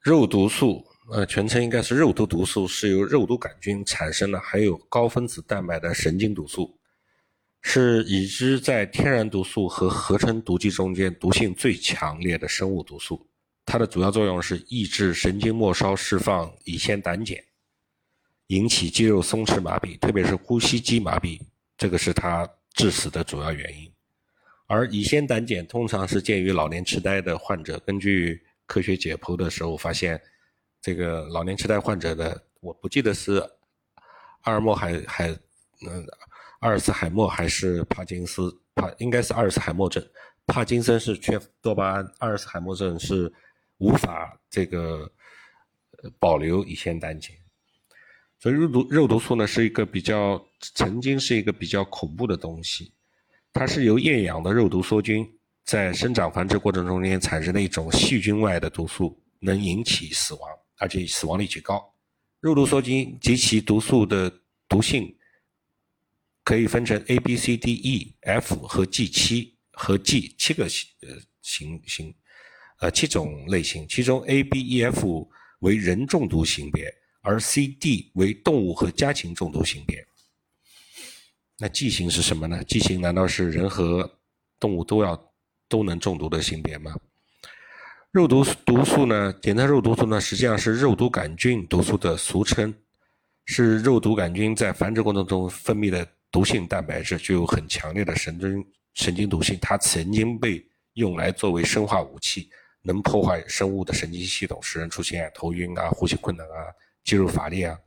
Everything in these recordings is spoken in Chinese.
肉毒素，呃，全称应该是肉毒毒素，是由肉毒杆菌产生的，含有高分子蛋白的神经毒素，是已知在天然毒素和合成毒剂中间毒性最强烈的生物毒素。它的主要作用是抑制神经末梢释放乙酰胆碱，引起肌肉松弛麻痹，特别是呼吸肌麻痹，这个是它致死的主要原因。而乙酰胆碱通常是见于老年痴呆的患者，根据科学解剖的时候发现，这个老年痴呆患者的，我不记得是阿尔默海海，嗯，阿尔茨海默还是帕金斯，帕应该是阿尔茨海默症，帕金森是缺多巴胺，阿尔茨海默症是无法这个呃保留乙酰胆碱，所以肉毒肉毒素呢是一个比较曾经是一个比较恐怖的东西，它是由厌氧的肉毒梭菌。在生长繁殖过程中间产生的一种细菌外的毒素，能引起死亡，而且死亡率极高。肉毒梭菌及其毒素的毒性可以分成 A、B、C、D、E、F 和 G 七和 G 七个型呃型型呃七种类型，其中 A、B、E、F 为人中毒型别，而 C、D 为动物和家禽中毒型别。那 G 型是什么呢？G 型难道是人和动物都要？都能中毒的性别吗？肉毒毒素呢？简单肉毒素呢，实际上是肉毒杆菌毒素的俗称，是肉毒杆菌在繁殖过程中分泌的毒性蛋白质，具有很强烈的神经神经毒性。它曾经被用来作为生化武器，能破坏生物的神经系统，使人出现头晕啊、呼吸困难啊、肌肉乏力啊。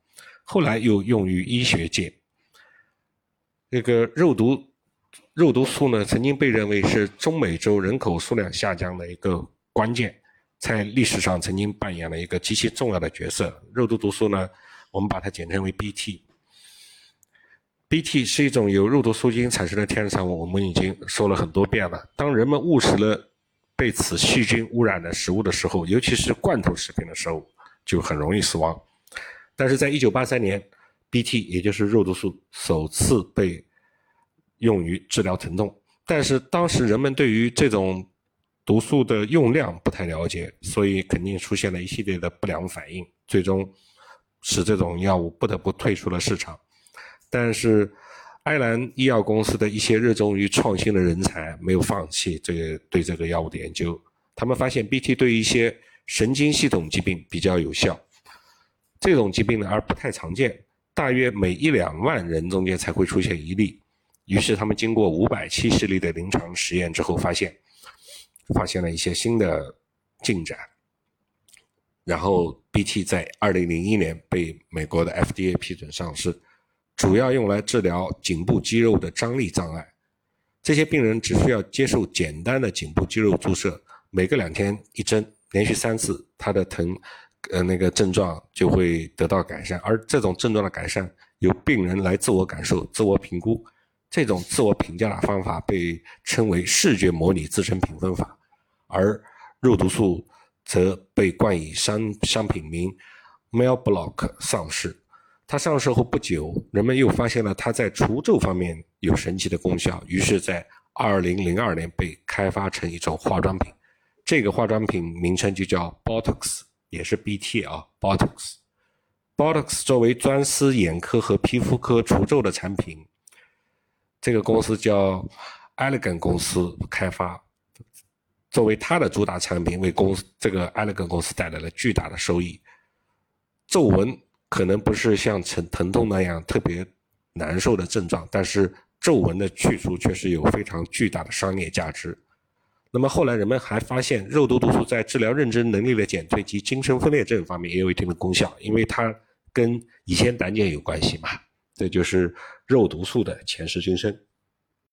后来又用于医学界。这个肉毒。肉毒素呢，曾经被认为是中美洲人口数量下降的一个关键，在历史上曾经扮演了一个极其重要的角色。肉毒毒素呢，我们把它简称为 BT。BT 是一种由肉毒素菌产生的天然产物，我们已经说了很多遍了。当人们误食了被此细菌污染的食物的时候，尤其是罐头食品的时候，就很容易死亡。但是在1983年，BT 也就是肉毒素首次被用于治疗疼痛，但是当时人们对于这种毒素的用量不太了解，所以肯定出现了一系列的不良反应，最终使这种药物不得不退出了市场。但是，埃兰医药公司的一些热衷于创新的人才没有放弃这个对这个药物的研究，他们发现 BT 对一些神经系统疾病比较有效。这种疾病呢，而不太常见，大约每一两万人中间才会出现一例。于是他们经过五百七十例的临床实验之后，发现发现了一些新的进展。然后 BT 在二零零一年被美国的 FDA 批准上市，主要用来治疗颈部肌肉的张力障碍。这些病人只需要接受简单的颈部肌肉注射，每隔两天一针，连续三次，他的疼呃那个症状就会得到改善。而这种症状的改善由病人来自我感受、自我评估。这种自我评价的方法被称为视觉模拟自身评分法，而肉毒素则被冠以商商品名 Melblock 上市。它上市后不久，人们又发现了它在除皱方面有神奇的功效，于是，在2002年被开发成一种化妆品。这个化妆品名称就叫 Botox，也是 BT 啊，Botox。Botox 作为专司眼科和皮肤科除皱的产品。这个公司叫 Elegant 公司开发，作为它的主打产品，为公司这个 Elegant 公司带来了巨大的收益。皱纹可能不是像疼疼痛那样特别难受的症状，但是皱纹的去除却是有非常巨大的商业价值。那么后来人们还发现，肉毒毒素在治疗认知能力的减退及精神分裂症方面也有一定的功效，因为它跟乙酰胆碱有关系嘛。这就是肉毒素的前世今生。